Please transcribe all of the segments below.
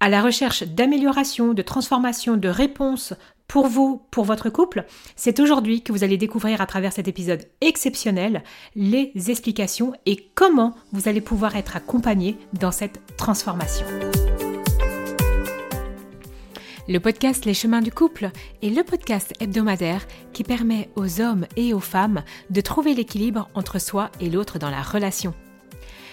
à la recherche d'amélioration, de transformation, de réponses pour vous, pour votre couple, c'est aujourd'hui que vous allez découvrir à travers cet épisode exceptionnel les explications et comment vous allez pouvoir être accompagné dans cette transformation. Le podcast Les chemins du couple est le podcast hebdomadaire qui permet aux hommes et aux femmes de trouver l'équilibre entre soi et l'autre dans la relation.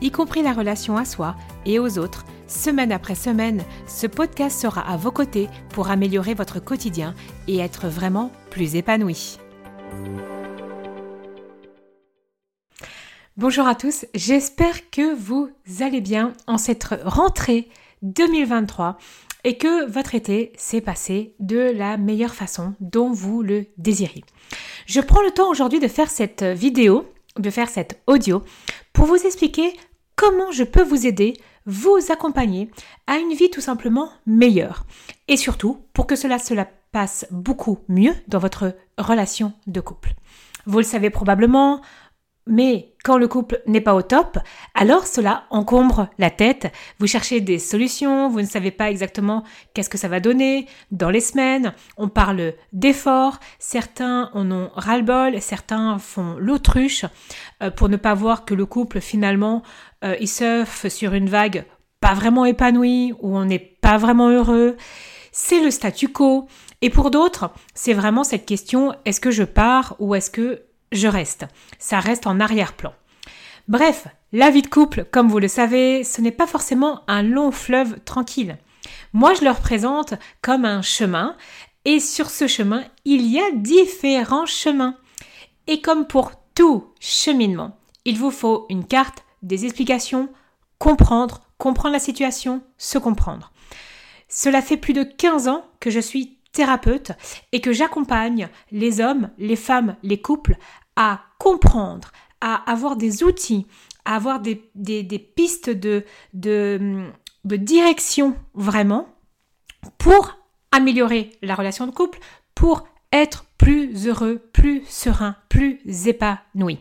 y compris la relation à soi et aux autres, semaine après semaine, ce podcast sera à vos côtés pour améliorer votre quotidien et être vraiment plus épanoui. Bonjour à tous, j'espère que vous allez bien en cette rentrée 2023 et que votre été s'est passé de la meilleure façon dont vous le désirez. Je prends le temps aujourd'hui de faire cette vidéo, de faire cette audio pour vous expliquer comment je peux vous aider, vous accompagner à une vie tout simplement meilleure. Et surtout, pour que cela se passe beaucoup mieux dans votre relation de couple. Vous le savez probablement, mais quand le couple n'est pas au top, alors cela encombre la tête. Vous cherchez des solutions, vous ne savez pas exactement qu'est-ce que ça va donner. Dans les semaines, on parle d'efforts, certains en ont ras-le-bol, certains font l'autruche euh, pour ne pas voir que le couple finalement, euh, il surfe sur une vague pas vraiment épanouie, où on n'est pas vraiment heureux. C'est le statu quo. Et pour d'autres, c'est vraiment cette question, est-ce que je pars ou est-ce que je reste. Ça reste en arrière-plan. Bref, la vie de couple, comme vous le savez, ce n'est pas forcément un long fleuve tranquille. Moi, je le représente comme un chemin, et sur ce chemin, il y a différents chemins. Et comme pour tout cheminement, il vous faut une carte, des explications, comprendre, comprendre la situation, se comprendre. Cela fait plus de 15 ans que je suis thérapeute et que j'accompagne les hommes, les femmes, les couples à comprendre, à avoir des outils, à avoir des, pistes de, de, de direction vraiment pour améliorer la relation de couple, pour être plus heureux, plus serein, plus épanoui.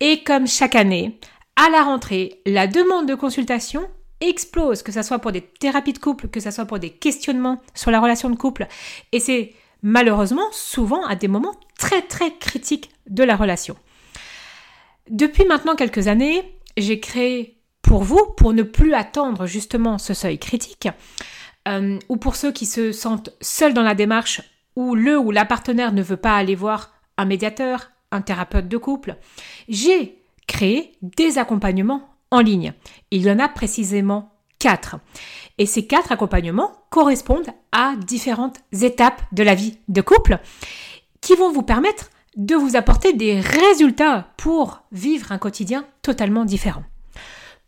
Et comme chaque année, à la rentrée, la demande de consultation explose, que ce soit pour des thérapies de couple, que ce soit pour des questionnements sur la relation de couple. Et c'est malheureusement souvent à des moments très très critiques de la relation. Depuis maintenant quelques années, j'ai créé pour vous, pour ne plus attendre justement ce seuil critique, euh, ou pour ceux qui se sentent seuls dans la démarche, où le ou la partenaire ne veut pas aller voir un médiateur, un thérapeute de couple, j'ai créé des accompagnements en ligne. Il y en a précisément quatre. Et ces quatre accompagnements correspondent à différentes étapes de la vie de couple qui vont vous permettre de vous apporter des résultats pour vivre un quotidien totalement différent.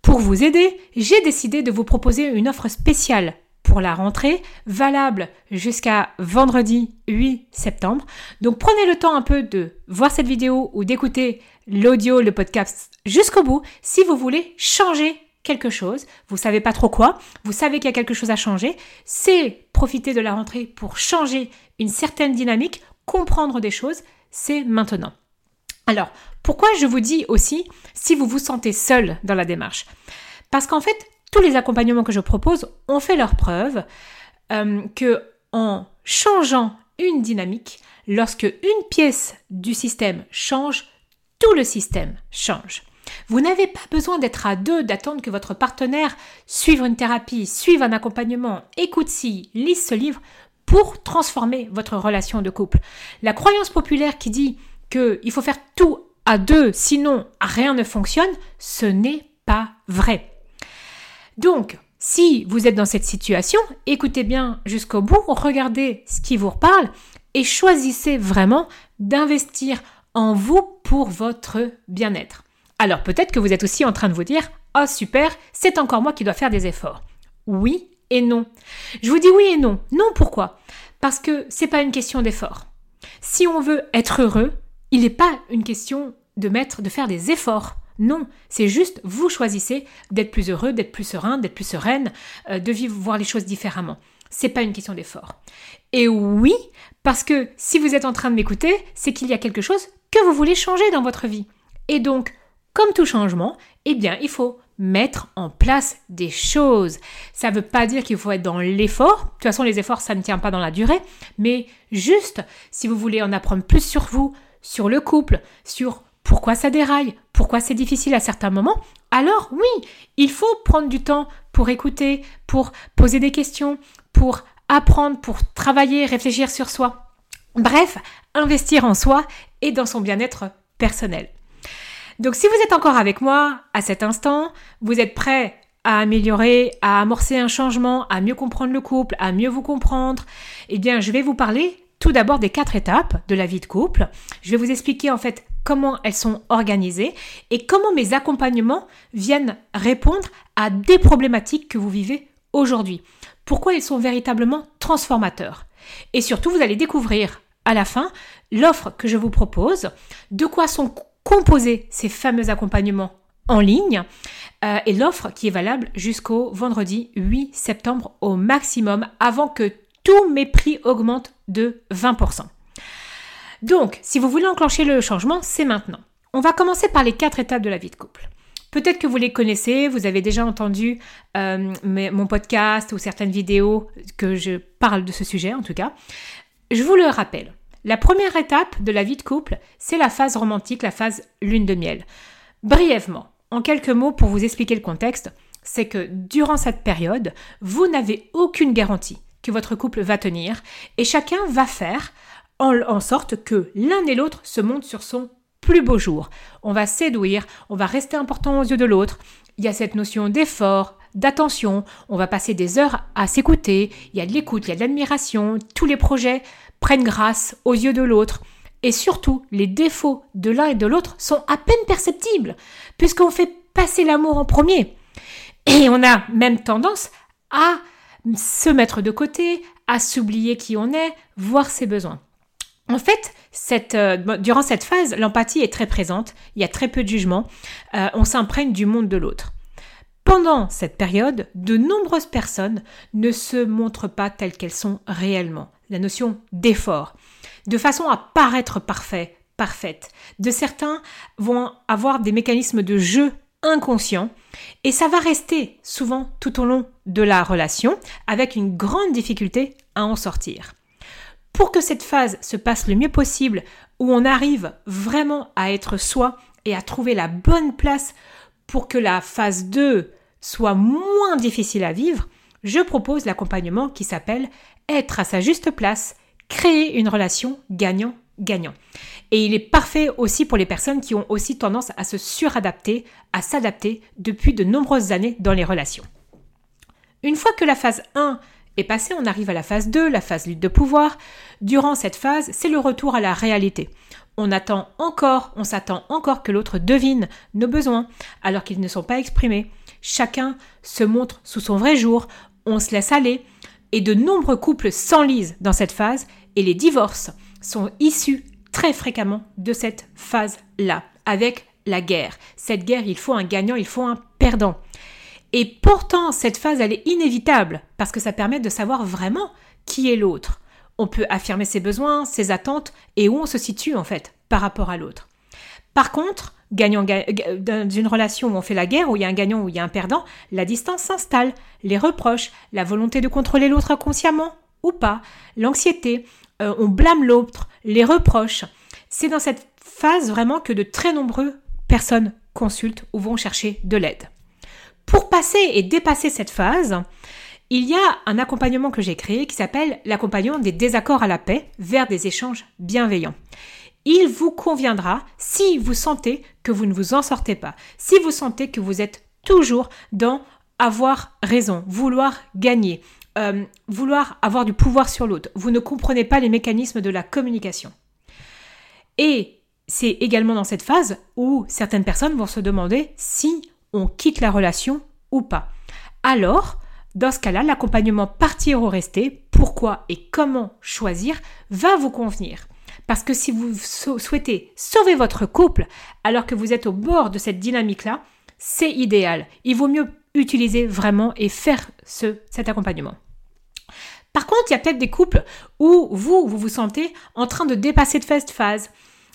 Pour vous aider, j'ai décidé de vous proposer une offre spéciale pour la rentrée, valable jusqu'à vendredi 8 septembre. Donc prenez le temps un peu de voir cette vidéo ou d'écouter l'audio, le podcast jusqu'au bout si vous voulez changer quelque chose, vous savez pas trop quoi, vous savez qu'il y a quelque chose à changer, c'est profiter de la rentrée pour changer une certaine dynamique, comprendre des choses, c'est maintenant. Alors, pourquoi je vous dis aussi si vous vous sentez seul dans la démarche? Parce qu'en fait, tous les accompagnements que je propose ont fait leur preuve euh, que en changeant une dynamique, lorsque une pièce du système change, tout le système change. Vous n'avez pas besoin d'être à deux, d'attendre que votre partenaire suive une thérapie, suive un accompagnement, écoute ci, lise ce livre pour transformer votre relation de couple. La croyance populaire qui dit qu'il faut faire tout à deux, sinon rien ne fonctionne, ce n'est pas vrai. Donc, si vous êtes dans cette situation, écoutez bien jusqu'au bout, regardez ce qui vous reparle et choisissez vraiment d'investir en vous pour votre bien-être. Alors peut-être que vous êtes aussi en train de vous dire Oh super, c'est encore moi qui dois faire des efforts. Oui et non. Je vous dis oui et non. Non, pourquoi? Parce que c'est pas une question d'effort. Si on veut être heureux, il n'est pas une question de mettre, de faire des efforts. Non, c'est juste vous choisissez d'être plus heureux, d'être plus serein, d'être plus sereine, euh, de vivre, voir les choses différemment. C'est pas une question d'effort. Et oui, parce que si vous êtes en train de m'écouter, c'est qu'il y a quelque chose que vous voulez changer dans votre vie. Et donc, comme tout changement, eh bien, il faut mettre en place des choses. Ça ne veut pas dire qu'il faut être dans l'effort. De toute façon, les efforts, ça ne tient pas dans la durée. Mais juste, si vous voulez en apprendre plus sur vous, sur le couple, sur pourquoi ça déraille, pourquoi c'est difficile à certains moments, alors oui, il faut prendre du temps pour écouter, pour poser des questions, pour apprendre, pour travailler, réfléchir sur soi. Bref, investir en soi et dans son bien-être personnel. Donc si vous êtes encore avec moi à cet instant, vous êtes prêt à améliorer, à amorcer un changement, à mieux comprendre le couple, à mieux vous comprendre, eh bien je vais vous parler tout d'abord des quatre étapes de la vie de couple. Je vais vous expliquer en fait comment elles sont organisées et comment mes accompagnements viennent répondre à des problématiques que vous vivez aujourd'hui. Pourquoi ils sont véritablement transformateurs. Et surtout, vous allez découvrir à la fin l'offre que je vous propose, de quoi sont composer ces fameux accompagnements en ligne euh, et l'offre qui est valable jusqu'au vendredi 8 septembre au maximum avant que tous mes prix augmentent de 20%. Donc, si vous voulez enclencher le changement, c'est maintenant. On va commencer par les quatre étapes de la vie de couple. Peut-être que vous les connaissez, vous avez déjà entendu euh, mon podcast ou certaines vidéos que je parle de ce sujet en tout cas. Je vous le rappelle. La première étape de la vie de couple, c'est la phase romantique, la phase lune de miel. Brièvement, en quelques mots pour vous expliquer le contexte, c'est que durant cette période, vous n'avez aucune garantie que votre couple va tenir et chacun va faire en, sorte que l'un et l'autre se montent sur son plus beau jour. On va séduire, on va rester important aux yeux de l'autre. Il y a cette notion d'effort, d'attention, on va passer des heures à s'écouter, il y a de l'écoute, il y a de l'admiration, tous les projets prennent grâce aux yeux de l'autre. Et surtout, les défauts de l'un et de l'autre sont à peine perceptibles, puisqu'on fait passer l'amour en premier. Et on a même tendance à se mettre de côté, à s'oublier qui on est, voir ses besoins. En fait, euh, durant cette phase, l'empathie est très présente, il y a très peu de jugement, euh, on s'imprègne du monde de l'autre. Pendant cette période, de nombreuses personnes ne se montrent pas telles qu'elles sont réellement la notion d'effort, de façon à paraître parfait, parfaite. De certains vont avoir des mécanismes de jeu inconscients et ça va rester souvent tout au long de la relation avec une grande difficulté à en sortir. Pour que cette phase se passe le mieux possible, où on arrive vraiment à être soi et à trouver la bonne place pour que la phase 2 soit moins difficile à vivre, je propose l'accompagnement qui s'appelle Être à sa juste place, créer une relation gagnant-gagnant. Et il est parfait aussi pour les personnes qui ont aussi tendance à se suradapter, à s'adapter depuis de nombreuses années dans les relations. Une fois que la phase 1 est passée, on arrive à la phase 2, la phase lutte de pouvoir. Durant cette phase, c'est le retour à la réalité. On attend encore, on s'attend encore que l'autre devine nos besoins alors qu'ils ne sont pas exprimés. Chacun se montre sous son vrai jour, on se laisse aller, et de nombreux couples s'enlisent dans cette phase, et les divorces sont issus très fréquemment de cette phase-là, avec la guerre. Cette guerre, il faut un gagnant, il faut un perdant. Et pourtant, cette phase, elle est inévitable, parce que ça permet de savoir vraiment qui est l'autre. On peut affirmer ses besoins, ses attentes, et où on se situe en fait par rapport à l'autre. Par contre, gagnant, dans une relation où on fait la guerre, où il y a un gagnant, où il y a un perdant, la distance s'installe, les reproches, la volonté de contrôler l'autre inconsciemment ou pas, l'anxiété, euh, on blâme l'autre, les reproches. C'est dans cette phase vraiment que de très nombreuses personnes consultent ou vont chercher de l'aide. Pour passer et dépasser cette phase, il y a un accompagnement que j'ai créé qui s'appelle l'accompagnement des désaccords à la paix vers des échanges bienveillants il vous conviendra si vous sentez que vous ne vous en sortez pas, si vous sentez que vous êtes toujours dans avoir raison, vouloir gagner, euh, vouloir avoir du pouvoir sur l'autre, vous ne comprenez pas les mécanismes de la communication. Et c'est également dans cette phase où certaines personnes vont se demander si on quitte la relation ou pas. Alors, Dans ce cas-là, l'accompagnement partir ou rester, pourquoi et comment choisir, va vous convenir. Parce que si vous souhaitez sauver votre couple alors que vous êtes au bord de cette dynamique-là, c'est idéal. Il vaut mieux utiliser vraiment et faire ce, cet accompagnement. Par contre, il y a peut-être des couples où vous, vous vous sentez en train de dépasser de cette phase.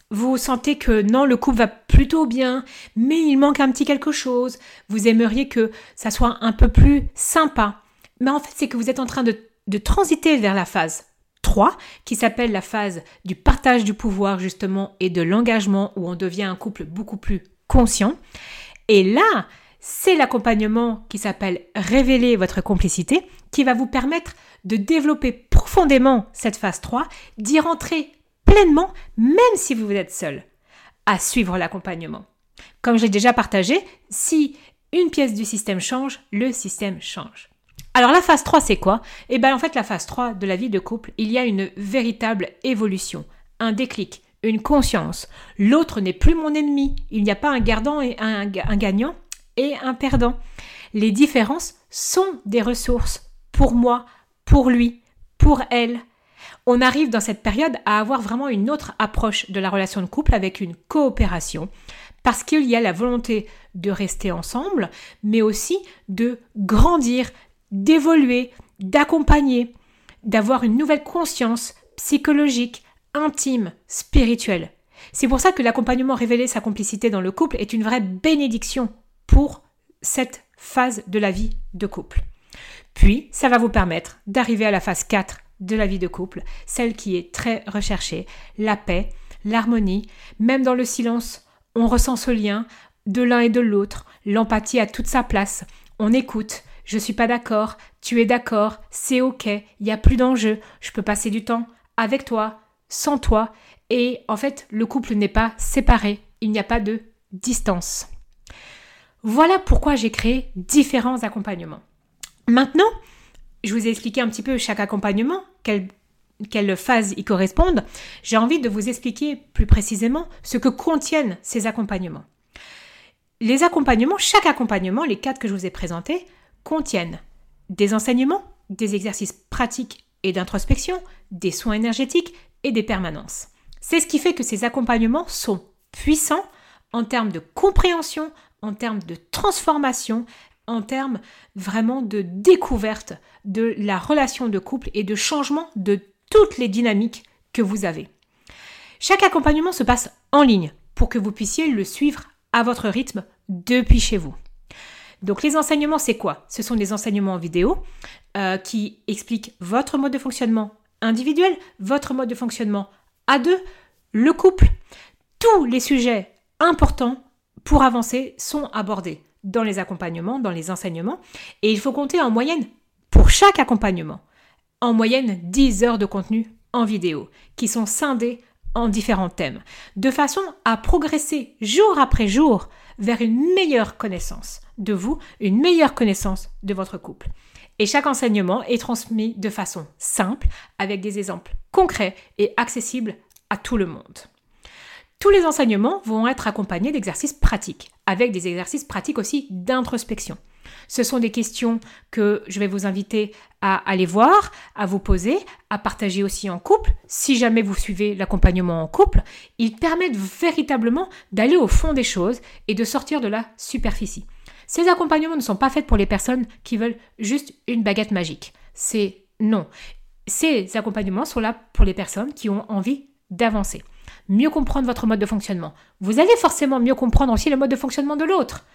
Vous sentez que non, le couple va plutôt bien, mais il manque un petit quelque chose. Vous aimeriez que ça soit un peu plus sympa. Mais en fait, c'est que vous êtes en train de, de transiter vers la phase 3, qui s'appelle la phase du partage du pouvoir, justement, et de l'engagement, où on devient un couple beaucoup plus conscient. Et là, c'est l'accompagnement qui s'appelle Révéler votre complicité qui va vous permettre de développer profondément cette phase 3, d'y rentrer pleinement même si vous êtes seul à suivre l'accompagnement. Comme j'ai déjà partagé, si une pièce du système change, le système change. Alors la phase 3 c'est quoi? Eh bien en fait la phase 3 de la vie de couple, il y a une véritable évolution, un déclic, une conscience. L'autre n'est plus mon ennemi, il n'y a pas un gardant et un, un gagnant, et un perdant. Les différences sont des ressources pour moi, pour lui, pour elle. On arrive dans cette période à avoir vraiment une autre approche de la relation de couple avec une coopération parce qu'il y a la volonté de rester ensemble, mais aussi de grandir, d'évoluer, d'accompagner, d'avoir une nouvelle conscience psychologique, intime, spirituelle. C'est pour ça que l'accompagnement révéler sa complicité dans le couple est une vraie bénédiction pour cette phase de la vie de couple. Puis, ça va vous permettre d'arriver à la phase 4 de la vie de couple, celle qui est très recherchée, la paix, l'harmonie, même dans le silence, on ressent ce lien de l'un et de l'autre, l'empathie a toute sa place, on écoute, je suis pas d'accord, tu es d'accord, c'est ok, il n'y a plus d'enjeu, je peux passer du temps avec toi, sans toi, et en fait, le couple n'est pas séparé, il n'y a pas de distance. Voilà pourquoi j'ai créé différents accompagnements. Maintenant, je vous ai expliqué un petit peu chaque accompagnement, quelle, quelle phase y correspondent. J'ai envie de vous expliquer plus précisément ce que contiennent ces accompagnements. Les accompagnements, chaque accompagnement, les quatre que je vous ai présentés, contiennent des enseignements, des exercices pratiques et d'introspection, des soins énergétiques et des permanences. C'est ce qui fait que ces accompagnements sont puissants en termes de compréhension, en termes de transformation, en termes vraiment de découverte de la relation de couple et de changement de toutes les dynamiques que vous avez. Chaque accompagnement se passe en ligne pour que vous puissiez le suivre à votre rythme depuis chez vous. Donc les enseignements, c'est quoi? Ce sont des enseignements en vidéo euh, qui expliquent votre mode de fonctionnement individuel, votre mode de fonctionnement à deux, le couple, tous les sujets importants pour avancer sont abordés dans les accompagnements, dans les enseignements, et il faut compter en moyenne, pour chaque accompagnement, en moyenne 10 heures de contenu en vidéo, qui sont scindés en différents thèmes, de façon à progresser jour après jour vers une meilleure connaissance de vous, une meilleure connaissance de votre couple. Et chaque enseignement est transmis de façon simple, avec des exemples concrets et accessibles à tout le monde. Tous les enseignements vont être accompagnés d'exercices pratiques, avec des exercices pratiques aussi d'introspection. Ce sont des questions que je vais vous inviter à aller voir, à vous poser, à partager aussi en couple. Si jamais vous suivez l'accompagnement en couple, ils permettent véritablement d'aller au fond des choses et de sortir de la superficie. Ces accompagnements ne sont pas faits pour les personnes qui veulent juste une baguette magique. C'est non. Ces accompagnements sont là pour les personnes qui ont envie d'avancer mieux comprendre votre mode de fonctionnement. Vous allez forcément mieux comprendre aussi le mode de fonctionnement de l'autre.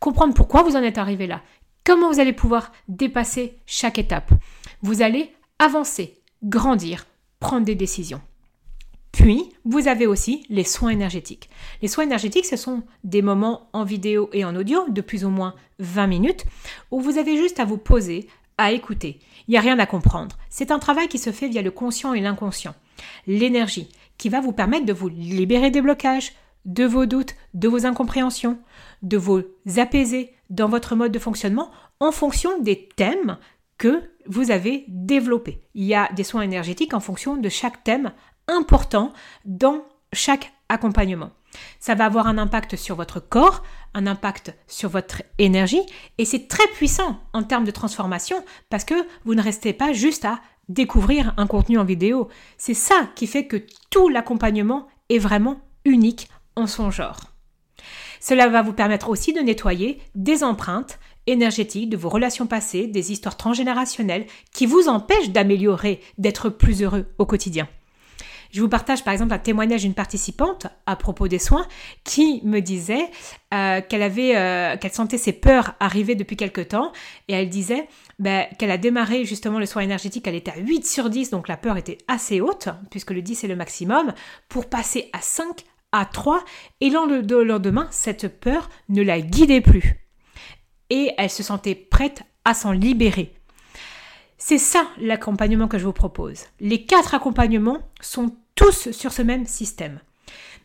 Comprendre pourquoi vous en êtes arrivé là. Comment vous allez pouvoir dépasser chaque étape. Vous allez avancer, grandir, prendre des décisions. Puis, vous avez aussi les soins énergétiques. Les soins énergétiques, ce sont des moments en vidéo et en audio de plus ou moins 20 minutes où vous avez juste à vous poser, à écouter. Il n'y a rien à comprendre. C'est un travail qui se fait via le conscient et l'inconscient. L'énergie, qui va vous permettre de vous libérer des blocages, de vos doutes, de vos incompréhensions, de vous apaiser dans votre mode de fonctionnement en fonction des thèmes que vous avez développés. Il y a des soins énergétiques en fonction de chaque thème important dans chaque accompagnement. Ça va avoir un impact sur votre corps, un impact sur votre énergie, et c'est très puissant en termes de transformation parce que vous ne restez pas juste à découvrir un contenu en vidéo. C'est ça qui fait que tout l'accompagnement est vraiment unique en son genre. Cela va vous permettre aussi de nettoyer des empreintes énergétiques de vos relations passées, des histoires transgénérationnelles qui vous empêchent d'améliorer, d'être plus heureux au quotidien. Je vous partage par exemple un témoignage d'une participante à propos des soins qui me disait euh, euh, qu'elle sentait ses peurs arriver depuis quelque temps. Et elle disait ben, qu'elle a démarré justement le soin énergétique, elle était à 8 sur 10, donc la peur était assez haute puisque le 10 est le maximum, pour passer à 5, à 3 et le lendemain, cette peur ne la guidait plus. Et elle se sentait prête à s'en libérer. C'est ça l'accompagnement que je vous propose. Les quatre accompagnements sont tous sur ce même système.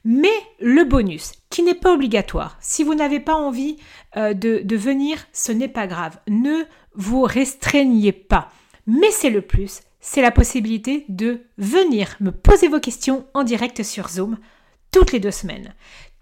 Mais le bonus, qui n'est pas obligatoire, si vous n'avez pas envie euh, de, de venir, ce n'est pas grave. Ne vous restreignez pas. Mais c'est le plus, c'est la possibilité de venir me poser vos questions en direct sur Zoom toutes les deux semaines.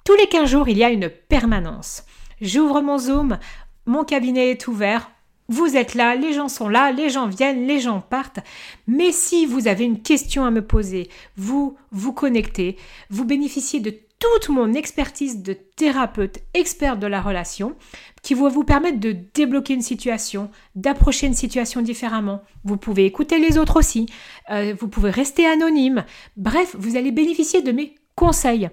Tous les 15 jours, il y a une permanence. J'ouvre mon Zoom, mon cabinet est ouvert, vous êtes là, les gens sont là, les gens viennent, les gens partent. Mais si vous avez une question à me poser, vous vous connectez, vous bénéficiez de toute mon expertise de thérapeute expert de la relation qui va vous permettre de débloquer une situation, d'approcher une situation différemment. Vous pouvez écouter les autres aussi, euh, vous pouvez rester anonyme. Bref, vous allez bénéficier de mes conseils.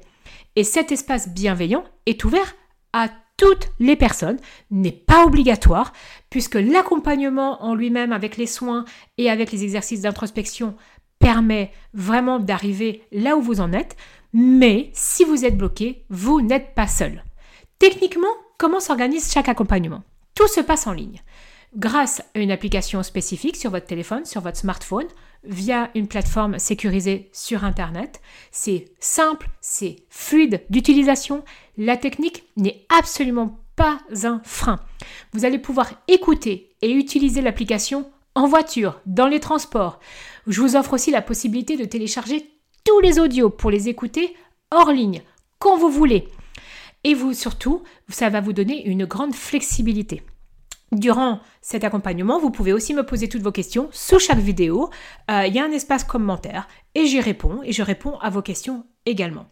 Et cet espace bienveillant est ouvert à toutes les personnes, n'est pas obligatoire, puisque l'accompagnement en lui-même avec les soins et avec les exercices d'introspection permet vraiment d'arriver là où vous en êtes, mais si vous êtes bloqué, vous n'êtes pas seul. Techniquement, comment s'organise chaque accompagnement? Tout se passe en ligne. Grâce à une application spécifique sur votre téléphone, sur votre smartphone, via une plateforme sécurisée sur Internet. C'est simple, c'est fluide d'utilisation. La technique n'est absolument pas un frein. Vous allez pouvoir écouter et utiliser l'application en voiture, dans les transports. Je vous offre aussi la possibilité de télécharger tous les audios pour les écouter hors ligne, quand vous voulez. Et vous, surtout, ça va vous donner une grande flexibilité. Durant cet accompagnement, vous pouvez aussi me poser toutes vos questions sous chaque vidéo. Euh, il y a un espace commentaire et j'y réponds et je réponds à vos questions également.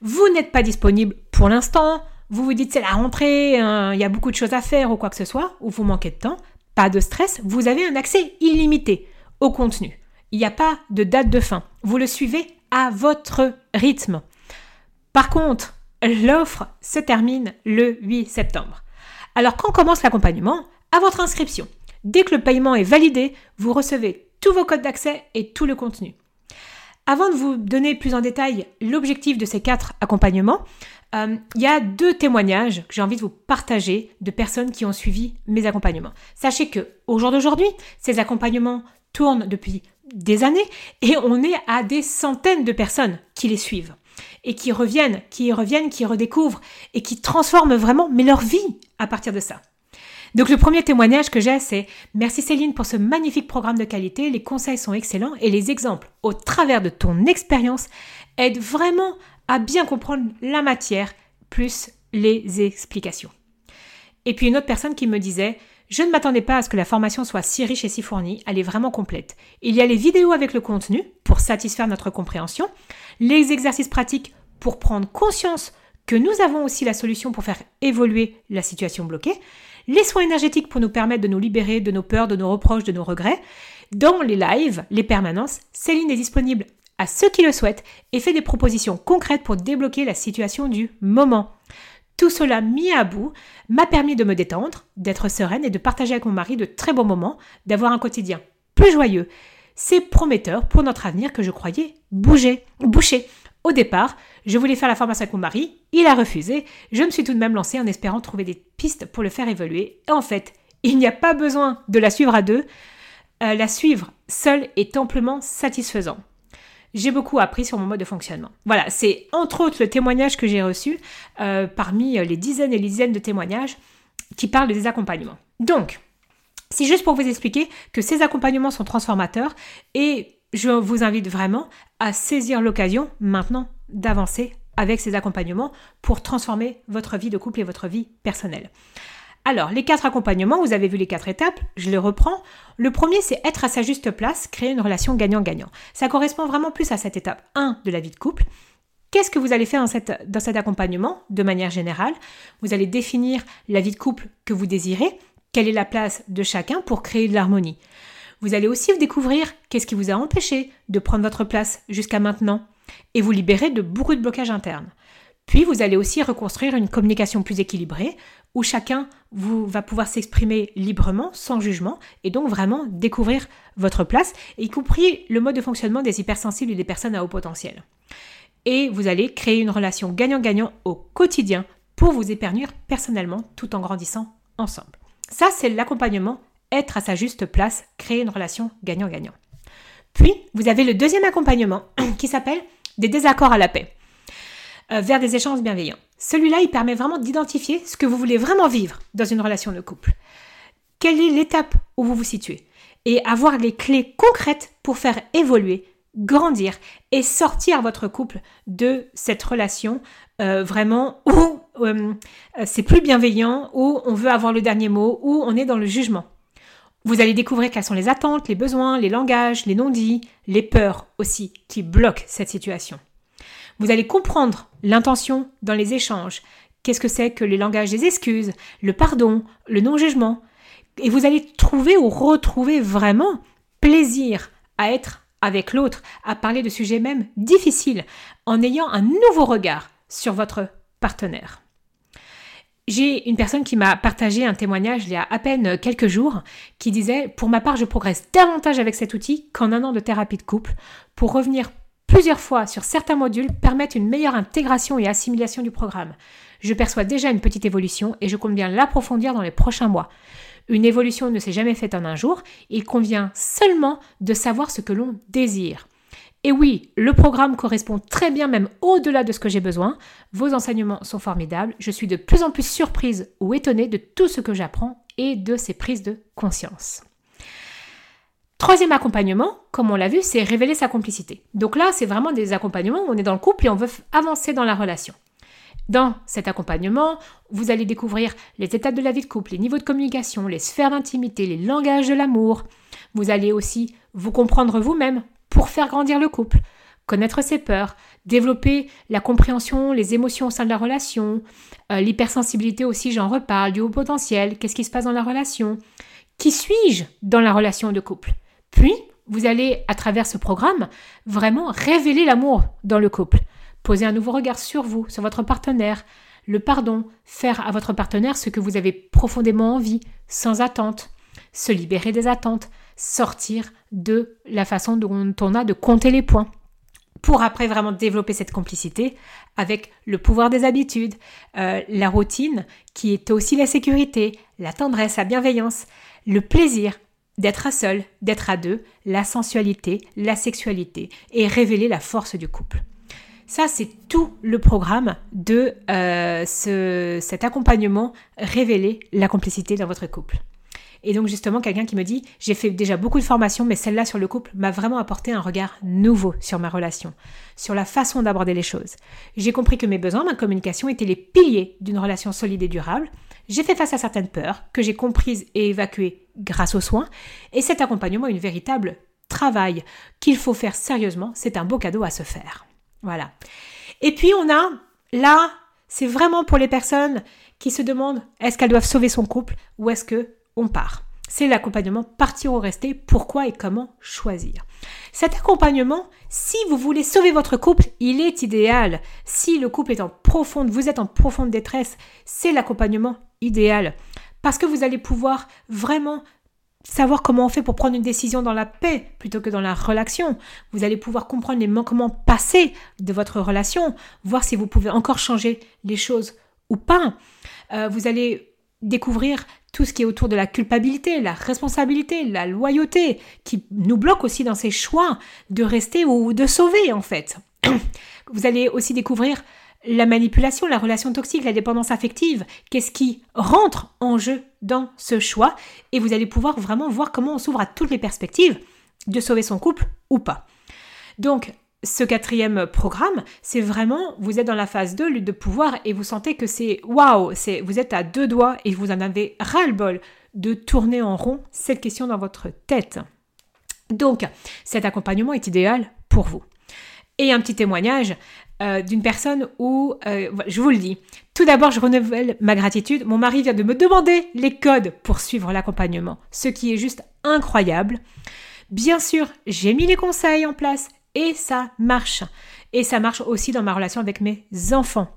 Vous n'êtes pas disponible pour l'instant, vous vous dites c'est la rentrée, hein, il y a beaucoup de choses à faire ou quoi que ce soit, ou vous manquez de temps, pas de stress, vous avez un accès illimité au contenu. Il n'y a pas de date de fin. Vous le suivez à votre rythme. Par contre, l'offre se termine le 8 septembre. Alors quand commence l'accompagnement À votre inscription? Dès que le paiement est validé, vous recevez tous vos codes d'accès et tout le contenu. Avant de vous donner plus en détail l'objectif de ces quatre accompagnements, euh, il y a deux témoignages que j'ai envie de vous partager de personnes qui ont suivi mes accompagnements. Sachez que au jour d'aujourd'hui, ces accompagnements tournent depuis des années et on est à des centaines de personnes qui les suivent et qui reviennent, qui reviennent, qui redécouvrent et qui transforment vraiment mais leur vie à partir de ça. Donc le premier témoignage que j'ai, c'est Merci Céline pour ce magnifique programme de qualité, les conseils sont excellents et les exemples au travers de ton expérience aident vraiment à bien comprendre la matière plus les explications. Et puis une autre personne qui me disait je ne m'attendais pas à ce que la formation soit si riche et si fournie, elle est vraiment complète. Il y a les vidéos avec le contenu pour satisfaire notre compréhension, les exercices pratiques pour prendre conscience que nous avons aussi la solution pour faire évoluer la situation bloquée, les soins énergétiques pour nous permettre de nous libérer de nos peurs, de nos reproches, de nos regrets. Dans les lives, les permanences, Céline est disponible à ceux qui le souhaitent et fait des propositions concrètes pour débloquer la situation du moment. Tout cela mis à bout m'a permis de me détendre, d'être sereine et de partager avec mon mari de très bons moments, d'avoir un quotidien plus joyeux. C'est prometteur pour notre avenir que je croyais bouger, boucher. Au départ, je voulais faire la formation avec mon mari, il a refusé. Je me suis tout de même lancée en espérant trouver des pistes pour le faire évoluer. Et en fait, il n'y a pas besoin de la suivre à deux. Euh, la suivre seule est amplement satisfaisant j'ai beaucoup appris sur mon mode de fonctionnement. Voilà, c'est entre autres le témoignage que j'ai reçu euh, parmi euh, les dizaines et les dizaines de témoignages qui parlent des accompagnements. Donc, c'est juste pour vous expliquer que ces accompagnements sont transformateurs et je vous invite vraiment à saisir l'occasion maintenant d'avancer avec ces accompagnements pour transformer votre vie de couple et votre vie personnelle. Alors, les quatre accompagnements, vous avez vu les quatre étapes, je les reprends. Le premier, c'est être à sa juste place, créer une relation gagnant-gagnant. Ça correspond vraiment plus à cette étape 1 de la vie de couple. Qu'est-ce que vous allez faire dans, cet accompagnement de manière générale? Vous allez définir la vie de couple que vous désirez, quelle est la place de chacun pour créer de l'harmonie. Vous allez aussi découvrir qu'est-ce qui vous a empêché de prendre votre place jusqu'à maintenant et vous libérer de beaucoup de blocages internes. Puis vous allez aussi reconstruire une communication plus équilibrée où chacun vous, va pouvoir s'exprimer librement, sans jugement, et donc vraiment découvrir votre place, y compris le mode de fonctionnement des hypersensibles et des personnes à haut potentiel. Et vous allez créer une relation gagnant-gagnant au quotidien pour vous épanouir personnellement tout en grandissant ensemble. Ça, c'est l'accompagnement, être à sa juste place, créer une relation gagnant-gagnant. Puis, vous avez le deuxième accompagnement qui s'appelle des désaccords à la paix, euh, vers des échanges bienveillants. Celui-là, il permet vraiment d'identifier ce que vous voulez vraiment vivre dans une relation de couple. Quelle est l'étape où vous vous situez? Et avoir les clés concrètes pour faire évoluer, grandir et sortir votre couple de cette relation euh, vraiment où euh, c'est plus bienveillant, où on veut avoir le dernier mot, où on est dans le jugement. Vous allez découvrir quelles sont les attentes, les besoins, les langages, les non-dits, les peurs aussi qui bloquent cette situation. Vous allez comprendre l'intention dans les échanges. Qu'est-ce que c'est que les langages des excuses, le pardon, le non-jugement? Et vous allez trouver ou retrouver vraiment plaisir à être avec l'autre, à parler de sujets même difficiles, en ayant un nouveau regard sur votre partenaire. J'ai une personne qui m'a partagé un témoignage il y a à peine quelques jours qui disait Pour ma part, je progresse davantage avec cet outil qu'en un an de thérapie de couple pour revenir plusieurs fois sur certains modules permettent une meilleure intégration et assimilation du programme. Je perçois déjà une petite évolution et je compte bien l'approfondir dans les prochains mois. Une évolution ne s'est jamais faite en un jour, il convient seulement de savoir ce que l'on désire. Et oui, le programme correspond très bien même au-delà de ce que j'ai besoin. Vos enseignements sont formidables. Je suis de plus en plus surprise ou étonnée de tout ce que j'apprends et de ces prises de conscience. Troisième accompagnement, comme on l'a vu, c'est révéler sa complicité. Donc là, c'est vraiment des accompagnements où on est dans le couple et on veut avancer dans la relation. Dans cet accompagnement, vous allez découvrir les étapes de la vie de couple, les niveaux de communication, les sphères d'intimité, les langages de l'amour. Vous allez aussi vous comprendre vous-même pour faire grandir le couple, connaître ses peurs, développer la compréhension, les émotions au sein de la relation, euh, l'hypersensibilité aussi, j'en reparle, du haut potentiel, qu'est-ce qui se passe dans la relation, qui suis-je dans la relation de couple. Puis, vous allez, à travers ce programme, vraiment révéler l'amour dans le couple, poser un nouveau regard sur vous, sur votre partenaire, le pardon, faire à votre partenaire ce que vous avez profondément envie, sans attente, se libérer des attentes, sortir de la façon dont on a de compter les points. Pour après vraiment développer cette complicité avec le pouvoir des habitudes, euh, la routine qui est aussi la sécurité, la tendresse, la bienveillance, le plaisir d'être à seul, d'être à deux, la sensualité, la sexualité et révéler la force du couple. Ça, c'est tout le programme de euh, cet accompagnement révéler la complicité dans votre couple. Et donc justement, quelqu'un qui me dit, j'ai fait déjà beaucoup de formations, mais celle-là sur le couple m'a vraiment apporté un regard nouveau sur ma relation, sur la façon d'aborder les choses. J'ai compris que mes besoins, ma communication étaient les piliers d'une relation solide et durable. J'ai fait face à certaines peurs que j'ai comprises et évacuées grâce aux soins. Et cet accompagnement est une véritable travail qu'il faut faire sérieusement. C'est un beau cadeau à se faire. Voilà. Et puis on a là, c'est vraiment pour les personnes qui se demandent est-ce qu'elles doivent sauver son couple ou est-ce que on part. C'est l'accompagnement partir ou rester, pourquoi et comment choisir. Cet accompagnement, si vous voulez sauver votre couple, il est idéal. Si le couple est en profonde, vous êtes en profonde détresse, c'est l'accompagnement idéal. Parce que vous allez pouvoir vraiment savoir comment on fait pour prendre une décision dans la paix plutôt que dans la relation. Vous allez pouvoir comprendre les manquements passés de votre relation, voir si vous pouvez encore changer les choses ou pas. Euh, vous allez découvrir tout ce qui est autour de la culpabilité, la responsabilité, la loyauté, qui nous bloque aussi dans ces choix de rester ou de sauver en fait. Vous allez aussi découvrir la manipulation, la relation toxique, la dépendance affective, qu'est-ce qui rentre en jeu dans ce choix, et vous allez pouvoir vraiment voir comment on s'ouvre à toutes les perspectives de sauver son couple ou pas. Donc, ce quatrième programme, c'est vraiment, vous êtes dans la phase 2, lutte de pouvoir, et vous sentez que c'est waouh, c'est, vous êtes à deux doigts et vous en avez ras-le-bol de tourner en rond cette question dans votre tête. Donc, cet accompagnement est idéal pour vous. Et un petit témoignage euh, d'une personne où, euh, je vous le dis, tout d'abord, je renouvelle ma gratitude. Mon mari vient de me demander les codes pour suivre l'accompagnement, ce qui est juste incroyable. Bien sûr, j'ai mis les conseils en place et ça marche. Et ça marche aussi dans ma relation avec mes enfants.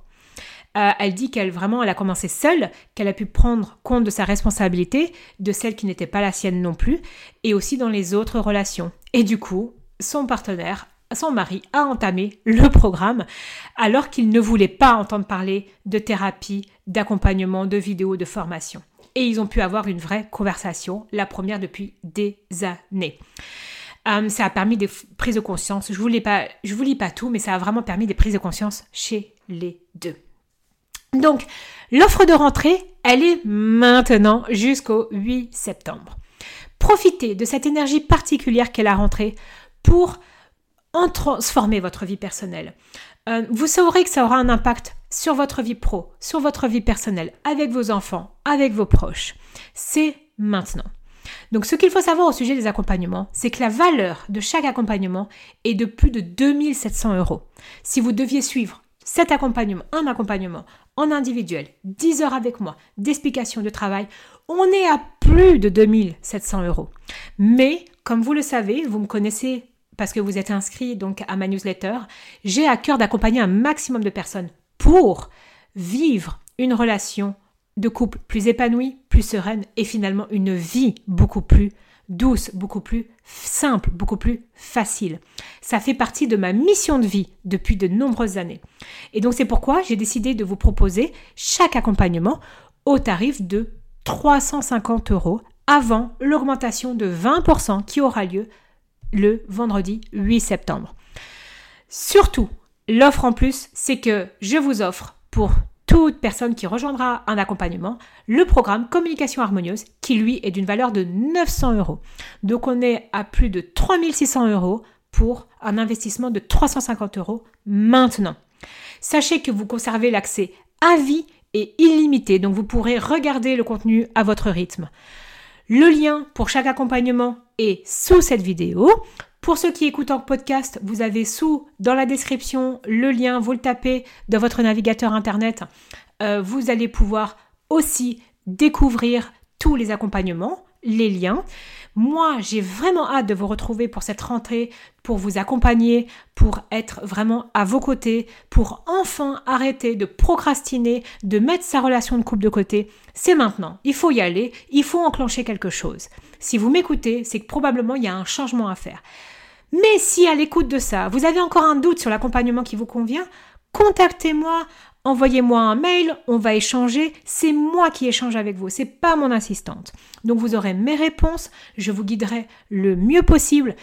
Euh, elle dit qu'elle vraiment, elle a commencé seule, qu'elle a pu prendre compte de sa responsabilité, de celle qui n'était pas la sienne non plus, et aussi dans les autres relations. Et du coup, son partenaire, son mari, a entamé le programme, alors qu'il ne voulait pas entendre parler de thérapie, d'accompagnement, de vidéos, de formation. Et ils ont pu avoir une vraie conversation, la première depuis des années. Euh, ça a permis des prises de conscience. Je ne pas, je vous lis pas tout, mais ça a vraiment permis des prises de conscience chez les deux. Donc, l'offre de rentrée, elle est maintenant jusqu'au 8 septembre. Profitez de cette énergie particulière qu'est la rentrée pour en transformer votre vie personnelle. Euh, vous saurez que ça aura un impact sur votre vie pro, sur votre vie personnelle, avec vos enfants, avec vos proches. C'est maintenant. Donc ce qu'il faut savoir au sujet des accompagnements, c'est que la valeur de chaque accompagnement est de plus de 2700 euros. Si vous deviez suivre cet accompagnement, un accompagnement en individuel, 10 heures avec moi, d'explication de travail, on est à plus de 2700 euros. Mais, comme vous le savez, vous me connaissez parce que vous êtes inscrit donc à ma newsletter, j'ai à cœur d'accompagner un maximum de personnes pour vivre une relation de couple plus épanouie, plus sereine et finalement une vie beaucoup plus douce, beaucoup plus simple, beaucoup plus facile. Ça fait partie de ma mission de vie depuis de nombreuses années. Et donc c'est pourquoi j'ai décidé de vous proposer chaque accompagnement au tarif de 350 euros avant l'augmentation de 20% qui aura lieu le vendredi 8 septembre. Surtout, l'offre en plus, c'est que je vous offre pour toute personne qui rejoindra un accompagnement le programme Communication harmonieuse qui lui est d'une valeur de 900 euros. Donc on est à plus de 3600 euros pour un investissement de 350 euros maintenant. Sachez que vous conservez l'accès à vie et illimité, donc vous pourrez regarder le contenu à votre rythme. Le lien pour chaque accompagnement est sous cette vidéo. Pour ceux qui écoutent en podcast, vous avez sous dans la description le lien, vous le tapez dans votre navigateur internet. Euh, vous allez pouvoir aussi découvrir tous les accompagnements, les liens. Moi, j'ai vraiment hâte de vous retrouver pour cette rentrée, pour vous accompagner, pour être vraiment à vos côtés, pour enfin arrêter de procrastiner, de mettre sa relation de couple de côté. C'est maintenant, il faut y aller, il faut enclencher quelque chose. Si vous m'écoutez, c'est que probablement il y a un changement à faire. Mais si à l'écoute de ça, vous avez encore un doute sur l'accompagnement qui vous convient, contactez-moi, envoyez-moi un mail, on va échanger. C'est moi qui échange avec vous, c'est pas mon assistante. Donc vous aurez mes réponses, je vous guiderai le mieux possible.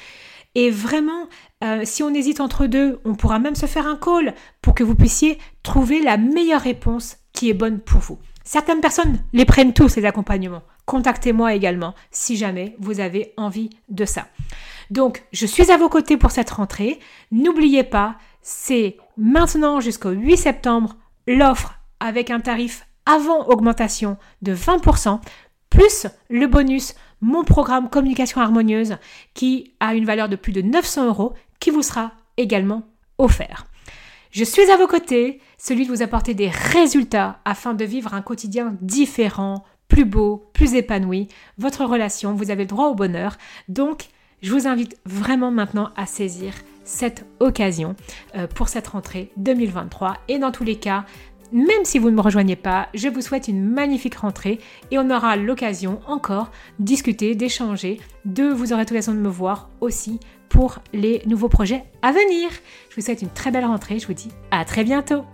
Et vraiment, euh, si on hésite entre deux, on pourra même se faire un call pour que vous puissiez trouver la meilleure réponse qui est bonne pour vous. Certaines personnes les prennent tous, ces accompagnements. Contactez-moi également si jamais vous avez envie de ça. Donc, je suis à vos côtés pour cette rentrée. N'oubliez pas, c'est maintenant jusqu'au 8 septembre l'offre avec un tarif avant augmentation de 20%, plus le bonus, mon programme Communication Harmonieuse, qui a une valeur de plus de 900 euros, qui vous sera également offert. Je suis à vos côtés, celui de vous apporter des résultats afin de vivre un quotidien différent, plus beau, plus épanoui. Votre relation, vous avez le droit au bonheur. Donc, je vous invite vraiment maintenant à saisir cette occasion euh, pour cette rentrée 2023. Et dans tous les cas, même si vous ne me rejoignez pas, je vous souhaite une magnifique rentrée et on aura l'occasion encore de discuter, d'échanger, de vous aurez l'occasion de me voir aussi pour les nouveaux projets à venir. Je vous souhaite une très belle rentrée, je vous dis à très bientôt.